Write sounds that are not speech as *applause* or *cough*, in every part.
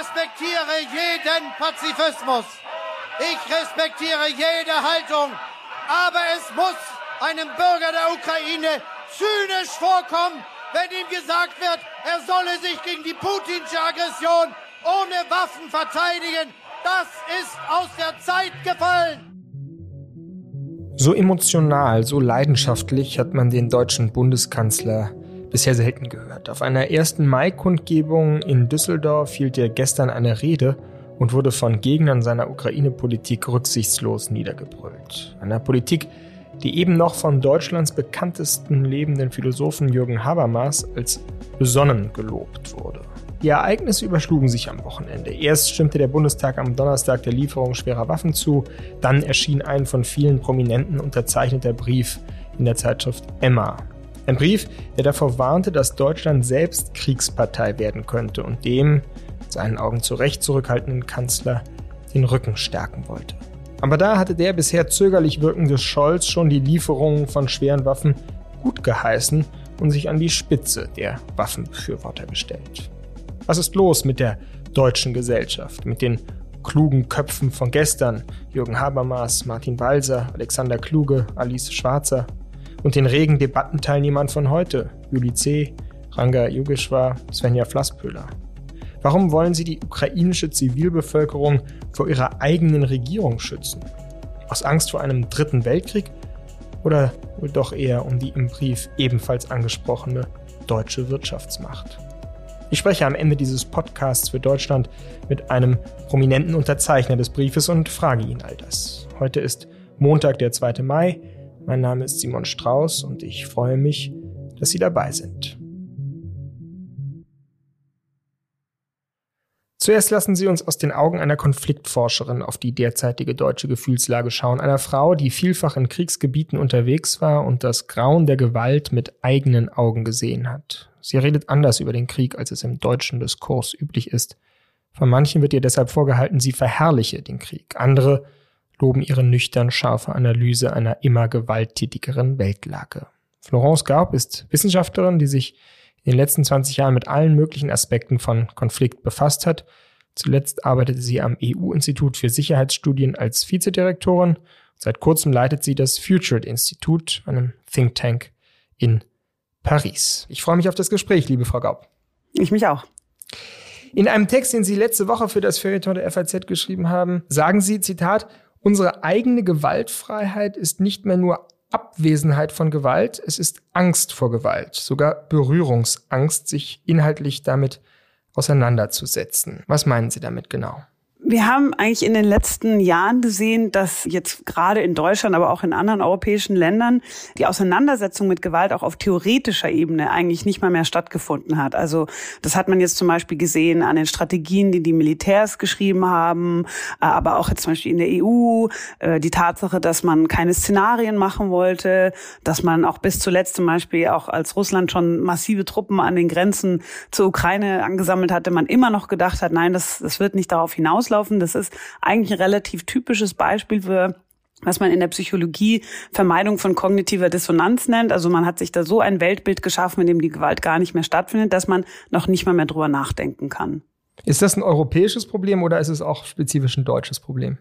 respektiere jeden Pazifismus. Ich respektiere jede Haltung. Aber es muss einem Bürger der Ukraine zynisch vorkommen, wenn ihm gesagt wird, er solle sich gegen die putinsche Aggression ohne Waffen verteidigen. Das ist aus der Zeit gefallen. So emotional, so leidenschaftlich hat man den deutschen Bundeskanzler bisher selten gehört. Auf einer ersten Mai-Kundgebung in Düsseldorf hielt er gestern eine Rede und wurde von Gegnern seiner Ukraine-Politik rücksichtslos niedergebrüllt. Einer Politik, die eben noch von Deutschlands bekanntesten lebenden Philosophen Jürgen Habermas als besonnen gelobt wurde. Die Ereignisse überschlugen sich am Wochenende. Erst stimmte der Bundestag am Donnerstag der Lieferung schwerer Waffen zu, dann erschien ein von vielen Prominenten unterzeichneter Brief in der Zeitschrift Emma. Ein Brief, der davor warnte, dass Deutschland selbst Kriegspartei werden könnte und dem, seinen Augen zu Recht zurückhaltenden Kanzler, den Rücken stärken wollte. Aber da hatte der bisher zögerlich wirkende Scholz schon die Lieferungen von schweren Waffen gut geheißen und sich an die Spitze der Waffenbefürworter gestellt. Was ist los mit der deutschen Gesellschaft, mit den klugen Köpfen von gestern, Jürgen Habermas, Martin Balser, Alexander Kluge, Alice Schwarzer und den regen Debattenteilnehmern von heute, Juli C., Ranga Yogeshwar, Svenja Flasspöhler? Warum wollen sie die ukrainische Zivilbevölkerung vor ihrer eigenen Regierung schützen? Aus Angst vor einem dritten Weltkrieg? Oder wohl doch eher um die im Brief ebenfalls angesprochene deutsche Wirtschaftsmacht? Ich spreche am Ende dieses Podcasts für Deutschland mit einem prominenten Unterzeichner des Briefes und frage ihn all das. Heute ist Montag, der 2. Mai. Mein Name ist Simon Strauß und ich freue mich, dass Sie dabei sind. Zuerst lassen Sie uns aus den Augen einer Konfliktforscherin auf die derzeitige deutsche Gefühlslage schauen, einer Frau, die vielfach in Kriegsgebieten unterwegs war und das Grauen der Gewalt mit eigenen Augen gesehen hat. Sie redet anders über den Krieg, als es im deutschen Diskurs üblich ist. Von manchen wird ihr deshalb vorgehalten, sie verherrliche den Krieg. Andere loben ihre nüchtern scharfe Analyse einer immer gewalttätigeren Weltlage. Florence Gaub ist Wissenschaftlerin, die sich in den letzten 20 Jahren mit allen möglichen Aspekten von Konflikt befasst hat. Zuletzt arbeitete sie am EU-Institut für Sicherheitsstudien als Vizedirektorin. Seit kurzem leitet sie das Future Institut, einem Think Tank in Paris. Ich freue mich auf das Gespräch, liebe Frau Gaub. Ich mich auch. In einem Text, den Sie letzte Woche für das Feuilleton der FAZ geschrieben haben, sagen Sie, Zitat, unsere eigene Gewaltfreiheit ist nicht mehr nur Abwesenheit von Gewalt, es ist Angst vor Gewalt, sogar Berührungsangst, sich inhaltlich damit auseinanderzusetzen. Was meinen Sie damit genau? Wir haben eigentlich in den letzten Jahren gesehen, dass jetzt gerade in Deutschland, aber auch in anderen europäischen Ländern die Auseinandersetzung mit Gewalt auch auf theoretischer Ebene eigentlich nicht mal mehr stattgefunden hat. Also das hat man jetzt zum Beispiel gesehen an den Strategien, die die Militärs geschrieben haben, äh, aber auch jetzt zum Beispiel in der EU äh, die Tatsache, dass man keine Szenarien machen wollte, dass man auch bis zuletzt zum Beispiel auch als Russland schon massive Truppen an den Grenzen zur Ukraine angesammelt hatte, man immer noch gedacht hat, nein, das, das wird nicht darauf hinauslaufen laufen. Das ist eigentlich ein relativ typisches Beispiel für was man in der Psychologie Vermeidung von kognitiver Dissonanz nennt. Also man hat sich da so ein Weltbild geschaffen, in dem die Gewalt gar nicht mehr stattfindet, dass man noch nicht mal mehr drüber nachdenken kann. Ist das ein europäisches Problem oder ist es auch spezifisch ein deutsches Problem?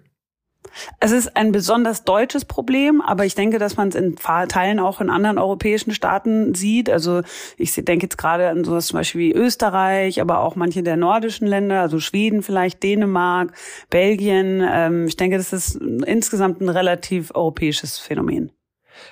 Es ist ein besonders deutsches Problem, aber ich denke, dass man es in Teilen auch in anderen europäischen Staaten sieht. Also ich denke jetzt gerade an sowas zum Beispiel wie Österreich, aber auch manche der nordischen Länder, also Schweden vielleicht, Dänemark, Belgien. Ähm, ich denke, das ist insgesamt ein relativ europäisches Phänomen.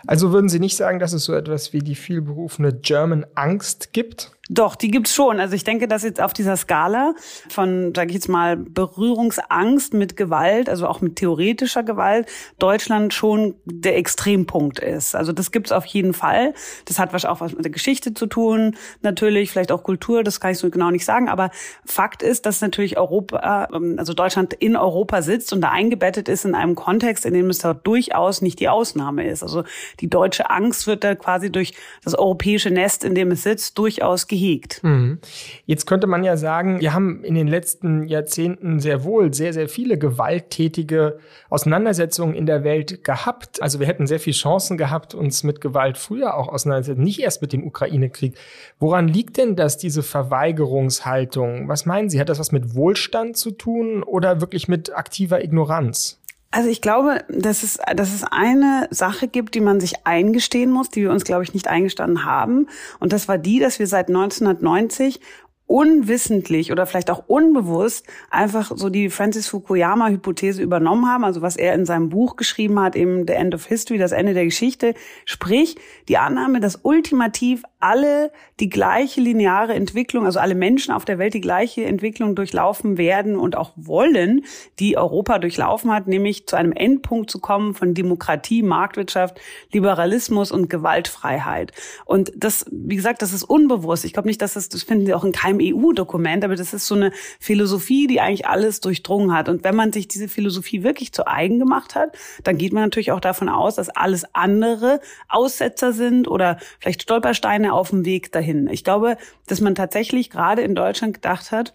Also würden Sie nicht sagen, dass es so etwas wie die vielberufene German Angst gibt? Doch, die gibt's schon. Also ich denke, dass jetzt auf dieser Skala von, sage ich jetzt mal, Berührungsangst mit Gewalt, also auch mit theoretischer Gewalt, Deutschland schon der Extrempunkt ist. Also das gibt's auf jeden Fall. Das hat wahrscheinlich auch was mit der Geschichte zu tun, natürlich, vielleicht auch Kultur, das kann ich so genau nicht sagen. Aber Fakt ist, dass natürlich Europa, ähm, also Deutschland in Europa sitzt und da eingebettet ist in einem Kontext, in dem es da durchaus nicht die Ausnahme ist. Also die deutsche Angst wird da quasi durch das europäische Nest, in dem es sitzt, durchaus gehegt. Mhm. Jetzt könnte man ja sagen, wir haben in den letzten Jahrzehnten sehr wohl sehr, sehr viele gewalttätige Auseinandersetzungen in der Welt gehabt. Also wir hätten sehr viele Chancen gehabt, uns mit Gewalt früher auch auseinandersetzen, nicht erst mit dem Ukraine-Krieg. Woran liegt denn das, diese Verweigerungshaltung? Was meinen Sie? Hat das was mit Wohlstand zu tun oder wirklich mit aktiver Ignoranz? Also ich glaube, dass es, dass es eine Sache gibt, die man sich eingestehen muss, die wir uns, glaube ich, nicht eingestanden haben. Und das war die, dass wir seit 1990 unwissentlich oder vielleicht auch unbewusst einfach so die Francis Fukuyama-Hypothese übernommen haben, also was er in seinem Buch geschrieben hat, eben The End of History, das Ende der Geschichte, sprich die Annahme, dass ultimativ alle die gleiche lineare Entwicklung, also alle Menschen auf der Welt die gleiche Entwicklung durchlaufen werden und auch wollen, die Europa durchlaufen hat, nämlich zu einem Endpunkt zu kommen von Demokratie, Marktwirtschaft, Liberalismus und Gewaltfreiheit. Und das, wie gesagt, das ist unbewusst. Ich glaube nicht, dass das, das finden Sie auch in keinem EU-Dokument, aber das ist so eine Philosophie, die eigentlich alles durchdrungen hat. Und wenn man sich diese Philosophie wirklich zu eigen gemacht hat, dann geht man natürlich auch davon aus, dass alles andere Aussetzer sind oder vielleicht Stolpersteine alleine auf dem Weg dahin. Ich glaube, dass man tatsächlich gerade in Deutschland gedacht hat,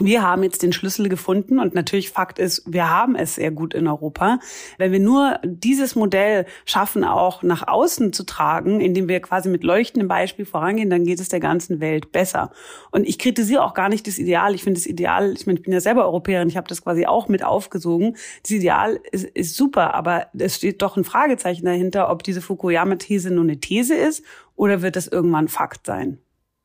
wir haben jetzt den Schlüssel gefunden und natürlich Fakt ist, wir haben es sehr gut in Europa. Wenn wir nur dieses Modell schaffen, auch nach außen zu tragen, indem wir quasi mit leuchtendem Beispiel vorangehen, dann geht es der ganzen Welt besser. Und ich kritisiere auch gar nicht das Ideal. Ich finde das Ideal, ich meine, ich bin ja selber Europäerin, ich habe das quasi auch mit aufgesogen. Das Ideal ist, ist super, aber es steht doch ein Fragezeichen dahinter, ob diese Fukuyama-These nur eine These ist oder wird das irgendwann Fakt sein.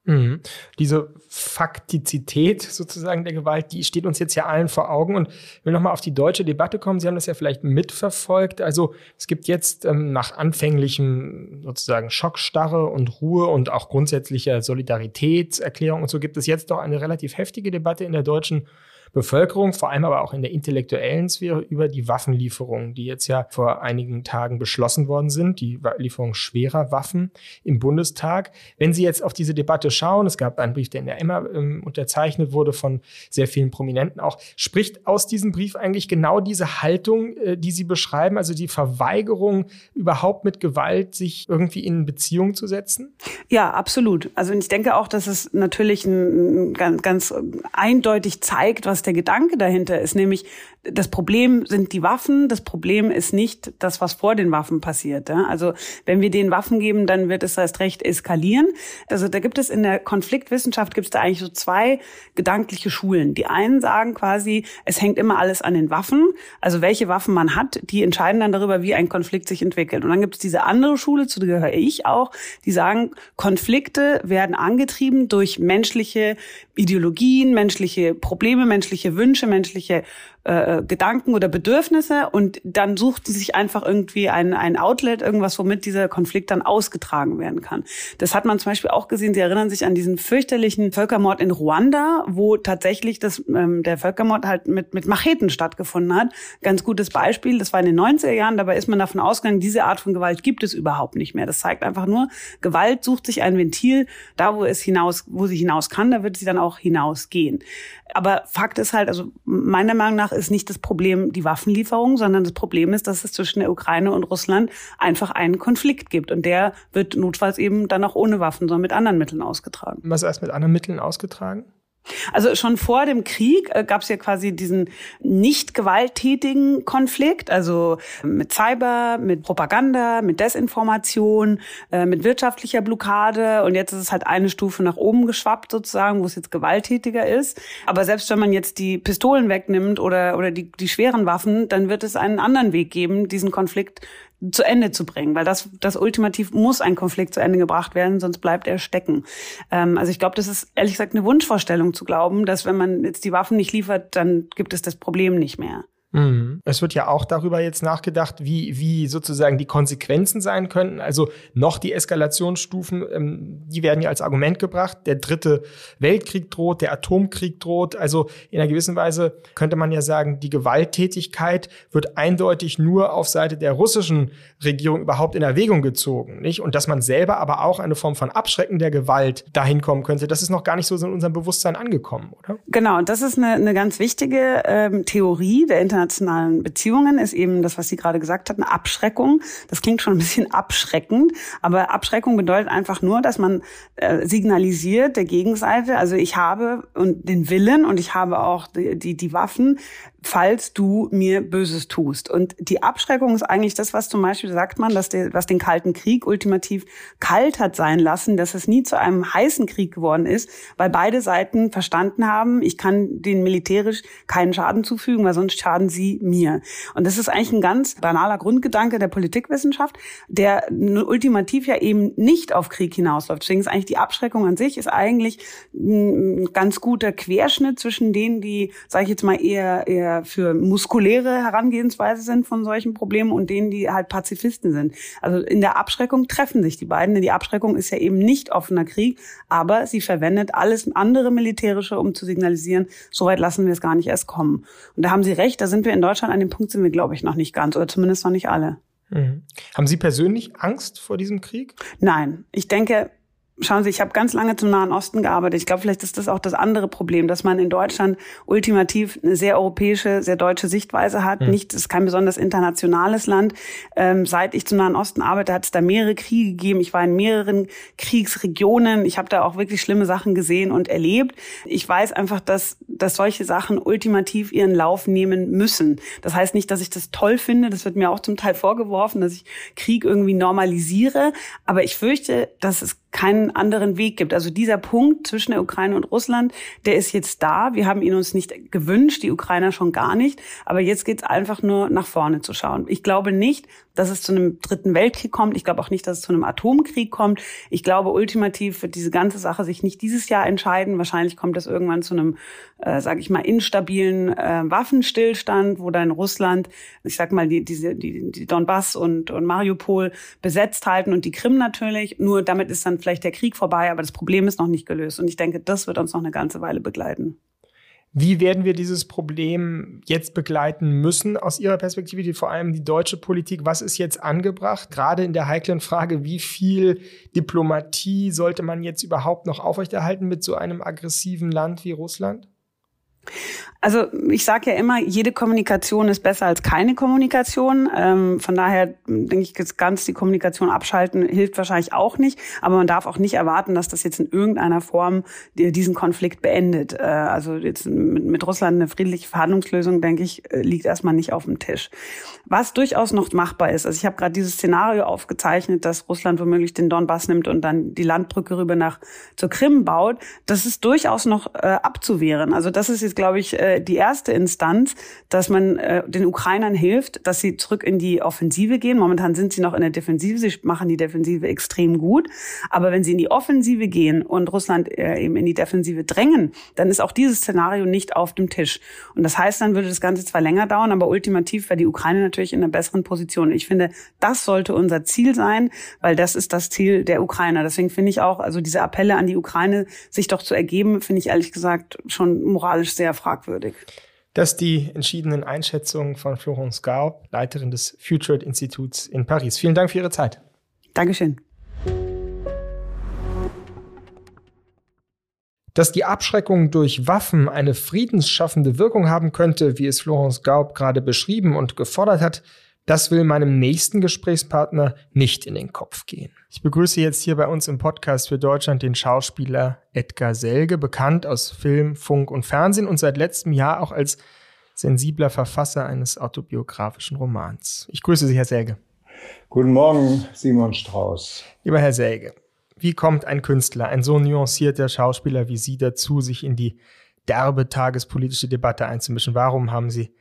Mhm. Diese Faktizität sozusagen der Gewalt, die steht uns jetzt ja allen vor Augen. Und ich will nochmal auf die deutsche Debatte kommen. Sie haben das ja vielleicht mitverfolgt. Also es gibt jetzt ähm, nach anfänglichem sozusagen Schockstarre und Ruhe und auch grundsätzlicher Solidaritätserklärung und so gibt es jetzt doch eine relativ heftige Debatte in der deutschen Bevölkerung, vor allem aber auch in der intellektuellen Sphäre über die Waffenlieferungen, die jetzt ja vor einigen Tagen beschlossen worden sind, die Lieferung schwerer Waffen im Bundestag. Wenn Sie jetzt auf diese Debatte schauen, es gab einen Brief, der in der Emma ähm, unterzeichnet wurde von sehr vielen Prominenten auch, spricht aus diesem Brief eigentlich genau diese Haltung, äh, die Sie beschreiben, also die Verweigerung, überhaupt mit Gewalt sich irgendwie in Beziehung zu setzen? Ja, absolut. Also ich denke auch, dass es natürlich ein, ganz, ganz eindeutig zeigt, was was der Gedanke dahinter ist, nämlich das Problem sind die Waffen, das Problem ist nicht das, was vor den Waffen passiert. Also wenn wir denen Waffen geben, dann wird es erst recht eskalieren. Also da gibt es in der Konfliktwissenschaft gibt es da eigentlich so zwei gedankliche Schulen. Die einen sagen quasi, es hängt immer alles an den Waffen, also welche Waffen man hat, die entscheiden dann darüber, wie ein Konflikt sich entwickelt. Und dann gibt es diese andere Schule, zu der gehöre ich auch, die sagen, Konflikte werden angetrieben durch menschliche Ideologien, menschliche Probleme, menschliche Wünsche, menschliche äh, Gedanken oder Bedürfnisse und dann sucht sie sich einfach irgendwie ein, ein Outlet, irgendwas, womit dieser Konflikt dann ausgetragen werden kann. Das hat man zum Beispiel auch gesehen, Sie erinnern sich an diesen fürchterlichen Völkermord in Ruanda, wo tatsächlich das, ähm, der Völkermord halt mit, mit Macheten stattgefunden hat. Ganz gutes Beispiel, das war in den 90er Jahren, dabei ist man davon ausgegangen, diese Art von Gewalt gibt es überhaupt nicht mehr. Das zeigt einfach nur, Gewalt sucht sich ein Ventil, da wo es hinaus, wo sie hinaus kann, da wird sie dann auch hinausgehen. Aber Fakt ist halt, also meiner Meinung nach ist nicht das Problem die Waffenlieferung, sondern das Problem ist, dass es zwischen der Ukraine und Russland einfach einen Konflikt gibt. Und der wird notfalls eben dann auch ohne Waffen, sondern mit anderen Mitteln ausgetragen. Was heißt mit anderen Mitteln ausgetragen? Also schon vor dem Krieg äh, gab es ja quasi diesen nicht gewalttätigen Konflikt, also mit Cyber, mit Propaganda, mit Desinformation, äh, mit wirtschaftlicher Blockade und jetzt ist es halt eine Stufe nach oben geschwappt sozusagen, wo es jetzt gewalttätiger ist. Aber selbst wenn man jetzt die Pistolen wegnimmt oder, oder die, die schweren Waffen, dann wird es einen anderen Weg geben, diesen Konflikt zu Ende zu bringen, weil das, das ultimativ muss ein Konflikt zu Ende gebracht werden, sonst bleibt er stecken. Ähm, also ich glaube, das ist ehrlich gesagt eine Wunschvorstellung zu glauben, dass wenn man jetzt die Waffen nicht liefert, dann gibt es das Problem nicht mehr. Mhm. Es wird ja auch darüber jetzt nachgedacht, wie, wie sozusagen die Konsequenzen sein könnten. Also noch die Eskalationsstufen, ähm, die werden ja als Argument gebracht. Der dritte Weltkrieg droht, der Atomkrieg droht. Also in einer gewissen Weise könnte man ja sagen, die Gewalttätigkeit wird eindeutig nur auf Seite der russischen Regierung überhaupt in Erwägung gezogen. Nicht? Und dass man selber aber auch eine Form von Abschrecken der Gewalt dahin kommen könnte, das ist noch gar nicht so in unserem Bewusstsein angekommen, oder? Genau, und das ist eine, eine ganz wichtige ähm, Theorie der internationalen Beziehungen ist eben das, was Sie gerade gesagt hatten, Abschreckung. Das klingt schon ein bisschen *laughs* abschreckend, aber Abschreckung bedeutet einfach nur, dass man äh, signalisiert der Gegenseite, also ich habe und den Willen und ich habe auch die, die, die Waffen, falls du mir Böses tust. Und die Abschreckung ist eigentlich das, was zum Beispiel sagt man, dass der, was den Kalten Krieg ultimativ kalt hat sein lassen, dass es nie zu einem heißen Krieg geworden ist, weil beide Seiten verstanden haben, ich kann den militärisch keinen Schaden zufügen, weil sonst schaden sie mir. Und das ist eigentlich ein ganz banaler Grundgedanke der Politikwissenschaft, der ultimativ ja eben nicht auf Krieg hinausläuft. Deswegen ist eigentlich die Abschreckung an sich ist eigentlich ein ganz guter Querschnitt zwischen denen, die, sage ich jetzt mal, eher, eher eher für muskuläre Herangehensweise sind von solchen Problemen und denen, die halt Pazifisten sind. Also in der Abschreckung treffen sich die beiden, denn die Abschreckung ist ja eben nicht offener Krieg, aber sie verwendet alles andere militärische, um zu signalisieren, so weit lassen wir es gar nicht erst kommen. Und da haben Sie recht, da sind wir in Deutschland an dem Punkt sind wir, glaube ich, noch nicht ganz oder zumindest noch nicht alle. Mhm. Haben Sie persönlich Angst vor diesem Krieg? Nein, ich denke, Schauen Sie, ich habe ganz lange zum Nahen Osten gearbeitet. Ich glaube, vielleicht ist das auch das andere Problem, dass man in Deutschland ultimativ eine sehr europäische, sehr deutsche Sichtweise hat. Mhm. Nicht, es ist kein besonders internationales Land. Ähm, seit ich zum Nahen Osten arbeite, hat es da mehrere Kriege gegeben. Ich war in mehreren Kriegsregionen. Ich habe da auch wirklich schlimme Sachen gesehen und erlebt. Ich weiß einfach, dass, dass solche Sachen ultimativ ihren Lauf nehmen müssen. Das heißt nicht, dass ich das toll finde. Das wird mir auch zum Teil vorgeworfen, dass ich Krieg irgendwie normalisiere. Aber ich fürchte, dass es keinen anderen Weg gibt. Also dieser Punkt zwischen der Ukraine und Russland, der ist jetzt da. Wir haben ihn uns nicht gewünscht, die Ukrainer schon gar nicht. Aber jetzt geht es einfach nur nach vorne zu schauen. Ich glaube nicht, dass es zu einem dritten Weltkrieg kommt. Ich glaube auch nicht, dass es zu einem Atomkrieg kommt. Ich glaube, ultimativ wird diese ganze Sache sich nicht dieses Jahr entscheiden. Wahrscheinlich kommt es irgendwann zu einem, äh, sage ich mal, instabilen äh, Waffenstillstand, wo dann Russland, ich sag mal, die, diese, die, die Donbass und, und Mariupol besetzt halten und die Krim natürlich. Nur damit ist dann vielleicht der Krieg vorbei, aber das Problem ist noch nicht gelöst. Und ich denke, das wird uns noch eine ganze Weile begleiten. Wie werden wir dieses Problem jetzt begleiten müssen aus Ihrer Perspektive, die vor allem die deutsche Politik? Was ist jetzt angebracht? Gerade in der heiklen Frage, wie viel Diplomatie sollte man jetzt überhaupt noch aufrechterhalten mit so einem aggressiven Land wie Russland? Also ich sage ja immer, jede Kommunikation ist besser als keine Kommunikation. Ähm, von daher denke ich, ganz die Kommunikation abschalten hilft wahrscheinlich auch nicht. Aber man darf auch nicht erwarten, dass das jetzt in irgendeiner Form diesen Konflikt beendet. Äh, also jetzt mit, mit, Russland eine friedliche Verhandlungslösung, denke ich, äh, liegt erstmal nicht auf dem Tisch. Was durchaus noch machbar ist, also ich habe gerade dieses Szenario aufgezeichnet, dass Russland womöglich den Donbass nimmt und dann die Landbrücke rüber nach zur Krim baut. Das ist durchaus noch äh, abzuwehren. Also das ist jetzt, glaube ich, äh, die erste Instanz, dass man äh, den Ukrainern hilft, dass sie zurück in die Offensive gehen. Momentan sind sie noch in der Defensive, sie machen die Defensive extrem gut. Aber wenn sie in die Offensive gehen und Russland äh, eben in die Defensive drängen, dann ist auch dieses Szenario nicht auf dem Tisch. Und das heißt, dann würde das Ganze zwar länger dauern, aber ultimativ wäre die Ukraine natürlich in einer besseren Position. Ich finde, das sollte unser Ziel sein, weil das ist das Ziel der Ukrainer. Deswegen finde ich auch, also diese Appelle an die Ukraine, sich doch zu ergeben, finde ich ehrlich gesagt schon moralisch sehr fragwürdig. Das die entschiedenen Einschätzungen von Florence Gau, Leiterin des Future Instituts in Paris. Vielen Dank für Ihre Zeit. Dankeschön. Dass die Abschreckung durch Waffen eine friedensschaffende Wirkung haben könnte, wie es Florence Gaub gerade beschrieben und gefordert hat, das will meinem nächsten Gesprächspartner nicht in den Kopf gehen. Ich begrüße jetzt hier bei uns im Podcast für Deutschland den Schauspieler Edgar Selge, bekannt aus Film, Funk und Fernsehen und seit letztem Jahr auch als sensibler Verfasser eines autobiografischen Romans. Ich grüße Sie, Herr Selge. Guten Morgen, Simon Strauß. Lieber Herr Selge, wie kommt ein Künstler, ein so nuancierter Schauspieler wie Sie dazu, sich in die derbe tagespolitische Debatte einzumischen? Warum haben Sie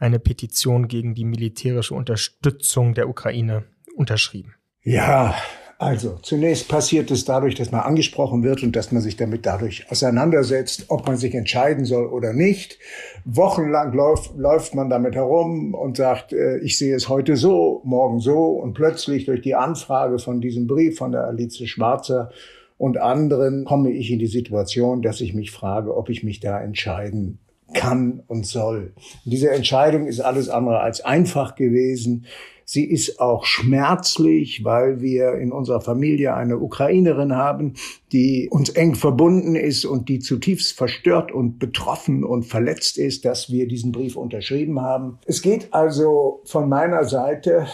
eine Petition gegen die militärische Unterstützung der Ukraine unterschrieben. Ja, also zunächst passiert es dadurch, dass man angesprochen wird und dass man sich damit dadurch auseinandersetzt, ob man sich entscheiden soll oder nicht. Wochenlang läuft, läuft man damit herum und sagt, äh, ich sehe es heute so, morgen so und plötzlich durch die Anfrage von diesem Brief von der Alice Schwarzer und anderen komme ich in die Situation, dass ich mich frage, ob ich mich da entscheiden kann und soll. Und diese Entscheidung ist alles andere als einfach gewesen. Sie ist auch schmerzlich, weil wir in unserer Familie eine Ukrainerin haben, die uns eng verbunden ist und die zutiefst verstört und betroffen und verletzt ist, dass wir diesen Brief unterschrieben haben. Es geht also von meiner Seite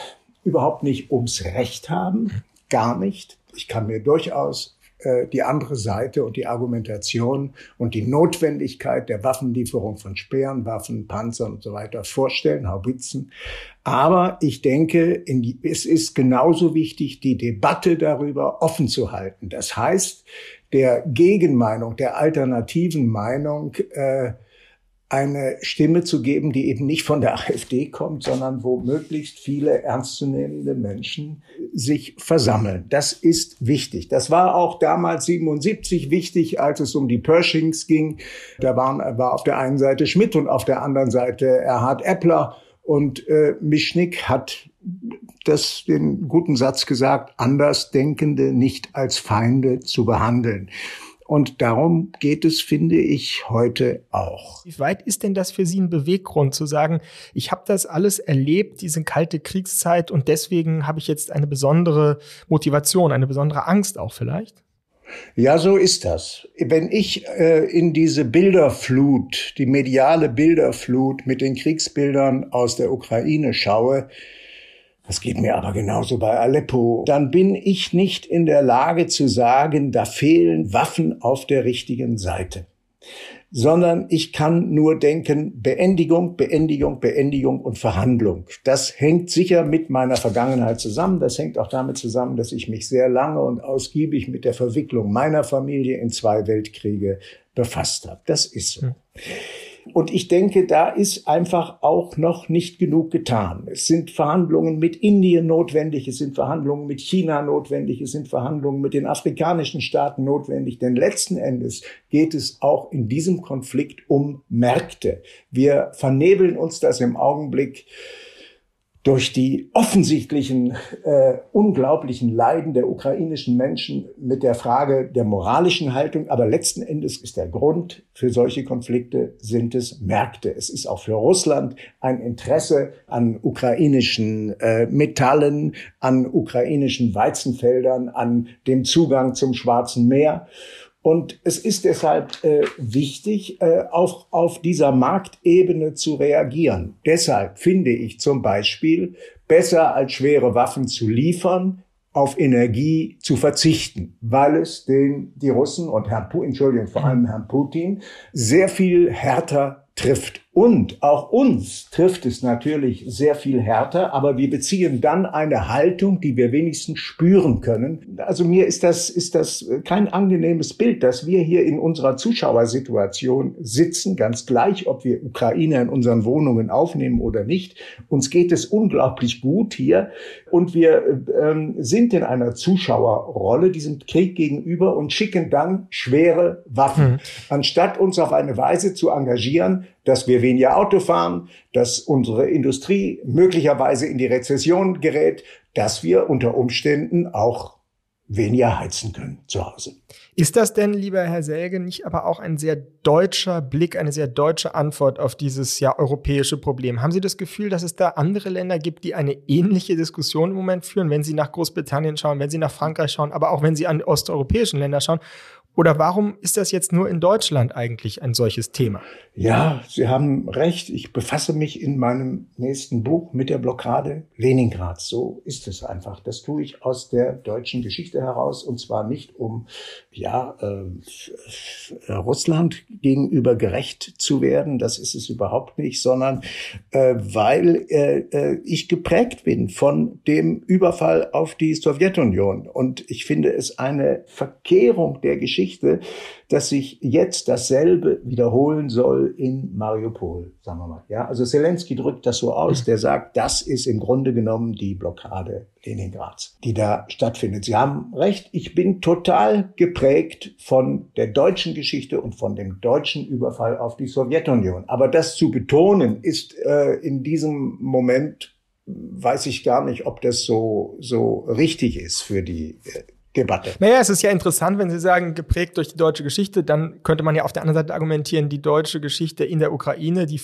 überhaupt nicht ums Recht haben, gar nicht. Ich kann mir durchaus äh, die andere Seite und die Argumentation und die Notwendigkeit der Waffenlieferung von Speeren, Waffen, Panzern und so weiter vorstellen, Haubitzen. Aber ich denke, die, es ist genauso wichtig, die Debatte darüber offen zu halten. Das heißt, der Gegenmeinung, der alternativen Meinung äh, eine Stimme zu geben, die eben nicht von der *laughs* AfD kommt, sondern wo möglichst viele ernstzunehmende Menschen sich versammeln. Das ist wichtig. Das war auch damals 77 wichtig, als es um die Pershings ging. Da waren, war auf der einen Seite Schmidt und auf der anderen Seite Erhard Eppler. Und äh, Mischnick hat das den guten Satz gesagt, Andersdenkende nicht als Feinde zu behandeln. Und darum geht es, finde ich, heute auch. Wie weit ist denn das für Sie ein Beweggrund zu sagen, ich habe das alles erlebt, diese kalte Kriegszeit, und deswegen habe ich jetzt eine besondere Motivation, eine besondere Angst auch vielleicht? Ja, so ist das. Wenn ich äh, in diese Bilderflut, die mediale Bilderflut mit den Kriegsbildern aus der Ukraine schaue, das geht mir aber genauso bei Aleppo. Dann bin ich nicht in der Lage zu sagen, da fehlen Waffen auf der richtigen Seite. Sondern ich kann nur denken, Beendigung, Beendigung, Beendigung und Verhandlung. Das hängt sicher mit meiner Vergangenheit zusammen. Das hängt auch damit zusammen, dass ich mich sehr lange und ausgiebig mit der Verwicklung meiner Familie in zwei Weltkriege befasst habe. Das ist so. Hm. Und ich denke, da ist einfach auch noch nicht genug getan. Es sind Verhandlungen mit Indien notwendig, es sind Verhandlungen mit China notwendig, es sind Verhandlungen mit den afrikanischen Staaten notwendig. Denn letzten Endes geht es auch in diesem Konflikt um Märkte. Wir vernebeln uns das im Augenblick durch die offensichtlichen äh, unglaublichen Leiden der ukrainischen Menschen mit der Frage der moralischen Haltung. Aber letzten Endes ist der Grund für solche Konflikte sind es Märkte. Es ist auch für Russland ein Interesse an ukrainischen äh, Metallen, an ukrainischen Weizenfeldern, an dem Zugang zum Schwarzen Meer. Und es ist deshalb äh, wichtig, äh, auch auf dieser Marktebene zu reagieren. Deshalb finde ich zum Beispiel besser als schwere Waffen zu liefern, auf Energie zu verzichten, weil es den, die Russen und Herrn Entschuldigung, vor allem Herrn Putin, sehr viel härter trifft. Und auch uns trifft es natürlich sehr viel härter, aber wir beziehen dann eine Haltung, die wir wenigstens spüren können. Also mir ist das, ist das kein angenehmes Bild, dass wir hier in unserer Zuschauersituation sitzen, ganz gleich, ob wir Ukrainer in unseren Wohnungen aufnehmen oder nicht. Uns geht es unglaublich gut hier und wir ähm, sind in einer Zuschauerrolle diesem Krieg gegenüber und schicken dann schwere Waffen, mhm. anstatt uns auf eine Weise zu engagieren, dass wir weniger Auto fahren, dass unsere Industrie möglicherweise in die Rezession gerät, dass wir unter Umständen auch weniger heizen können zu Hause. Ist das denn, lieber Herr Selge, nicht aber auch ein sehr deutscher Blick, eine sehr deutsche Antwort auf dieses ja europäische Problem? Haben Sie das Gefühl, dass es da andere Länder gibt, die eine ähnliche Diskussion im Moment führen, wenn Sie nach Großbritannien schauen, wenn Sie nach Frankreich schauen, aber auch wenn Sie an osteuropäischen Länder schauen? Oder warum ist das jetzt nur in Deutschland eigentlich ein solches Thema? Ja, Sie haben recht. Ich befasse mich in meinem nächsten Buch mit der Blockade Leningrads. So ist es einfach. Das tue ich aus der deutschen Geschichte heraus und zwar nicht um ja äh, Russland gegenüber gerecht zu werden. Das ist es überhaupt nicht, sondern äh, weil äh, äh ich geprägt bin von dem Überfall auf die Sowjetunion und ich finde es eine Verkehrung der Geschichte Geschichte, dass sich jetzt dasselbe wiederholen soll in Mariupol, sagen wir mal. Ja, also Zelensky drückt das so aus, der sagt, das ist im Grunde genommen die Blockade Leningrads, die da stattfindet. Sie haben recht, ich bin total geprägt von der deutschen Geschichte und von dem deutschen Überfall auf die Sowjetunion. Aber das zu betonen ist äh, in diesem Moment weiß ich gar nicht, ob das so, so richtig ist für die äh, Debatte. Naja, es ist ja interessant, wenn Sie sagen, geprägt durch die deutsche Geschichte, dann könnte man ja auf der anderen Seite argumentieren, die deutsche Geschichte in der Ukraine, die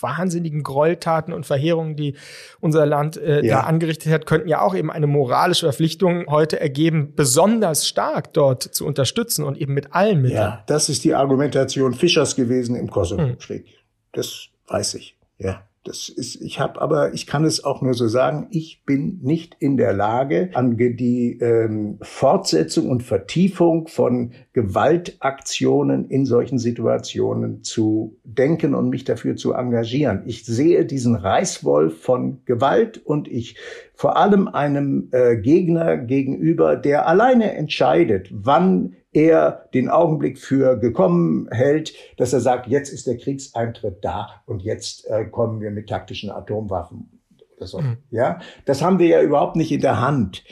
wahnsinnigen Gräueltaten und Verheerungen, die unser Land äh, ja. da angerichtet hat, könnten ja auch eben eine moralische Verpflichtung heute ergeben, besonders stark dort zu unterstützen und eben mit allen Mitteln. Ja, das ist die Argumentation Fischers gewesen im Kosovo-Krieg. Hm. Das weiß ich, ja. Das ist, ich habe aber, ich kann es auch nur so sagen, ich bin nicht in der Lage, an die ähm, Fortsetzung und Vertiefung von Gewaltaktionen in solchen Situationen zu denken und mich dafür zu engagieren. Ich sehe diesen Reißwolf von Gewalt und ich vor allem einem äh, Gegner gegenüber, der alleine entscheidet, wann er den Augenblick für gekommen hält, dass er sagt, jetzt ist der Kriegseintritt da und jetzt äh, kommen wir mit taktischen Atomwaffen oder so. Mhm. Ja, das haben wir ja überhaupt nicht in der Hand.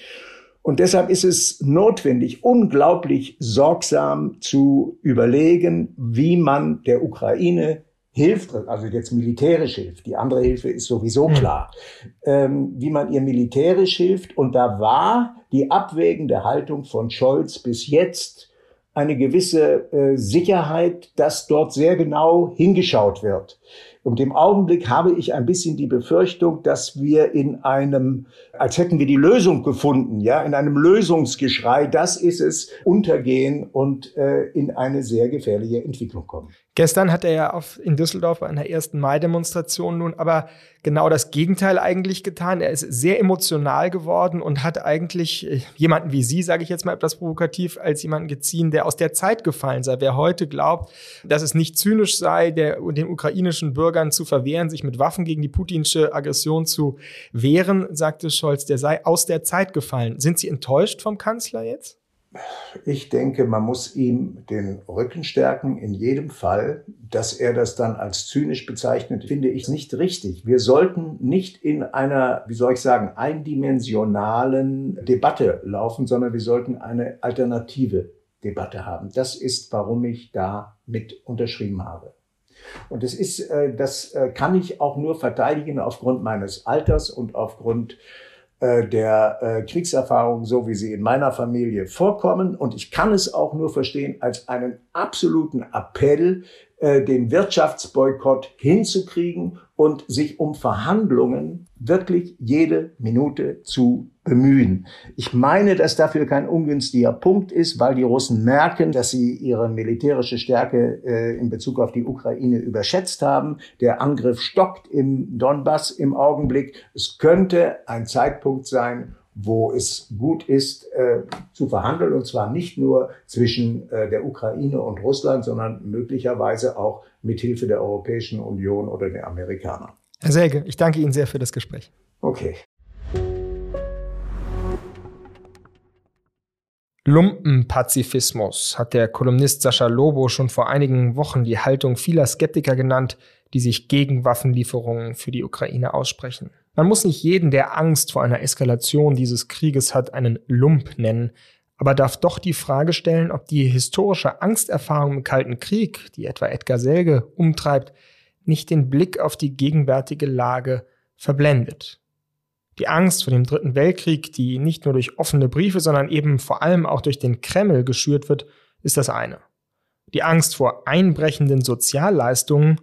Und deshalb ist es notwendig, unglaublich sorgsam zu überlegen, wie man der Ukraine hilft, also jetzt militärisch hilft, die andere Hilfe ist sowieso mhm. klar, ähm, wie man ihr militärisch hilft. Und da war die abwägende Haltung von Scholz bis jetzt eine gewisse äh, Sicherheit, dass dort sehr genau hingeschaut wird. Und im Augenblick habe ich ein bisschen die Befürchtung, dass wir in einem, als hätten wir die Lösung gefunden, ja, in einem Lösungsgeschrei, das ist es, untergehen und äh, in eine sehr gefährliche Entwicklung kommen. Gestern hat er ja auf, in Düsseldorf bei einer ersten Mai-Demonstration nun aber genau das Gegenteil eigentlich getan. Er ist sehr emotional geworden und hat eigentlich äh, jemanden wie Sie, sage ich jetzt mal etwas provokativ, als jemanden geziehen, der aus der Zeit gefallen sei. Wer heute glaubt, dass es nicht zynisch sei, der, den ukrainischen Bürgern zu verwehren, sich mit Waffen gegen die putinsche Aggression zu wehren, sagte Scholz, der sei aus der Zeit gefallen. Sind Sie enttäuscht vom Kanzler jetzt? Ich denke, man muss ihm den Rücken stärken in jedem Fall. Dass er das dann als zynisch bezeichnet, finde ich nicht richtig. Wir sollten nicht in einer, wie soll ich sagen, eindimensionalen Debatte laufen, sondern wir sollten eine alternative Debatte haben. Das ist, warum ich da mit unterschrieben habe. Und das ist, äh, das äh, kann ich auch nur verteidigen aufgrund meines Alters und aufgrund äh, der äh, Kriegserfahrung, so wie sie in meiner Familie vorkommen. Und ich kann es auch nur verstehen als einen absoluten Appell, äh, den Wirtschaftsboykott hinzukriegen und sich um Verhandlungen wirklich jede Minute zu bemühen. Ich meine, dass dafür kein ungünstiger Punkt ist, weil die Russen merken, dass sie ihre militärische Stärke äh, in Bezug auf die Ukraine überschätzt haben. Der Angriff stockt im Donbass im Augenblick. Es könnte ein Zeitpunkt sein, wo es gut ist äh, zu verhandeln, und zwar nicht nur zwischen äh, der Ukraine und Russland, sondern möglicherweise auch mit Hilfe der Europäischen Union oder der Amerikaner. Herr Selge, ich danke Ihnen sehr für das Gespräch. Okay. Lumpenpazifismus hat der Kolumnist Sascha Lobo schon vor einigen Wochen die Haltung vieler Skeptiker genannt, die sich gegen Waffenlieferungen für die Ukraine aussprechen. Man muss nicht jeden, der Angst vor einer Eskalation dieses Krieges hat, einen Lump nennen, aber darf doch die Frage stellen, ob die historische Angsterfahrung im Kalten Krieg, die etwa Edgar Selge umtreibt, nicht den Blick auf die gegenwärtige Lage verblendet. Die Angst vor dem Dritten Weltkrieg, die nicht nur durch offene Briefe, sondern eben vor allem auch durch den Kreml geschürt wird, ist das eine. Die Angst vor einbrechenden Sozialleistungen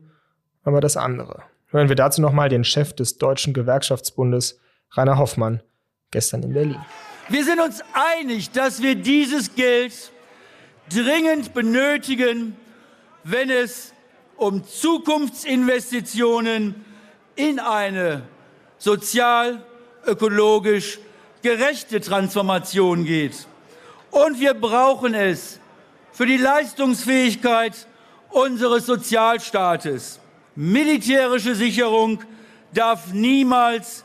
aber das andere. Hören wir dazu nochmal den Chef des Deutschen Gewerkschaftsbundes, Rainer Hoffmann, gestern in Berlin. Wir sind uns einig, dass wir dieses Geld dringend benötigen, wenn es um Zukunftsinvestitionen in eine sozial ökologisch gerechte Transformation geht. Und wir brauchen es für die Leistungsfähigkeit unseres Sozialstaates. Militärische Sicherung darf niemals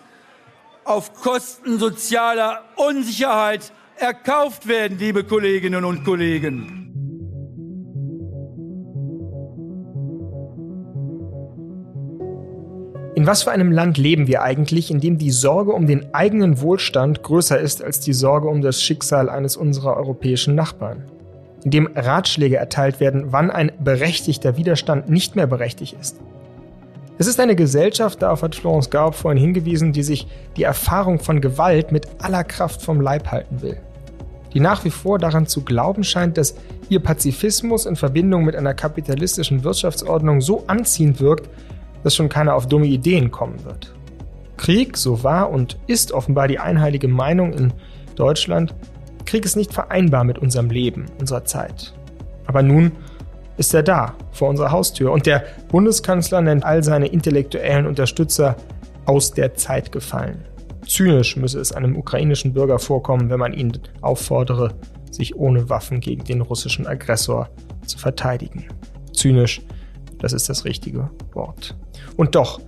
auf Kosten sozialer Unsicherheit erkauft werden, liebe Kolleginnen und Kollegen. In was für einem Land leben wir eigentlich, in dem die Sorge um den eigenen Wohlstand größer ist als die Sorge um das Schicksal eines unserer europäischen Nachbarn? In dem Ratschläge erteilt werden, wann ein berechtigter Widerstand nicht mehr berechtigt ist? Es ist eine Gesellschaft, darauf hat Florence Gaub vorhin hingewiesen, die sich die Erfahrung von Gewalt mit aller Kraft vom Leib halten will. Die nach wie vor daran zu glauben scheint, dass ihr Pazifismus in Verbindung mit einer kapitalistischen Wirtschaftsordnung so anziehend wirkt, dass schon keiner auf dumme Ideen kommen wird. Krieg, so war und ist offenbar die einheilige Meinung in Deutschland, Krieg ist nicht vereinbar mit unserem Leben, unserer Zeit. Aber nun ist er da, vor unserer Haustür, und der Bundeskanzler nennt all seine intellektuellen Unterstützer aus der Zeit gefallen. Zynisch müsse es einem ukrainischen Bürger vorkommen, wenn man ihn auffordere, sich ohne Waffen gegen den russischen Aggressor zu verteidigen. Zynisch, das ist das richtige Wort. Und doch,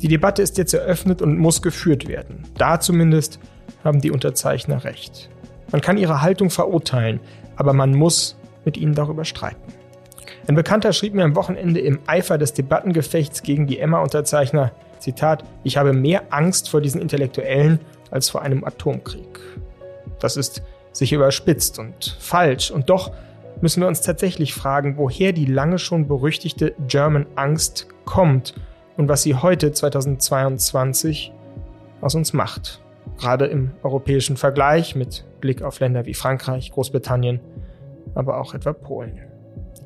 die Debatte ist jetzt eröffnet und muss geführt werden. Da zumindest haben die Unterzeichner recht. Man kann ihre Haltung verurteilen, aber man muss mit ihnen darüber streiten. Ein Bekannter schrieb mir am Wochenende im Eifer des Debattengefechts gegen die Emma-Unterzeichner, Zitat, ich habe mehr Angst vor diesen Intellektuellen als vor einem Atomkrieg. Das ist sicher überspitzt und falsch, und doch müssen wir uns tatsächlich fragen, woher die lange schon berüchtigte German Angst kommt und was sie heute 2022 aus uns macht. Gerade im europäischen Vergleich mit Blick auf Länder wie Frankreich, Großbritannien, aber auch etwa Polen.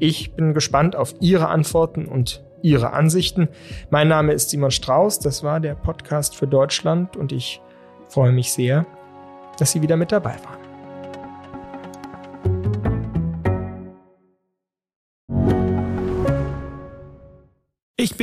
Ich bin gespannt auf Ihre Antworten und Ihre Ansichten. Mein Name ist Simon Strauß, das war der Podcast für Deutschland und ich freue mich sehr, dass Sie wieder mit dabei waren.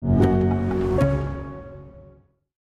you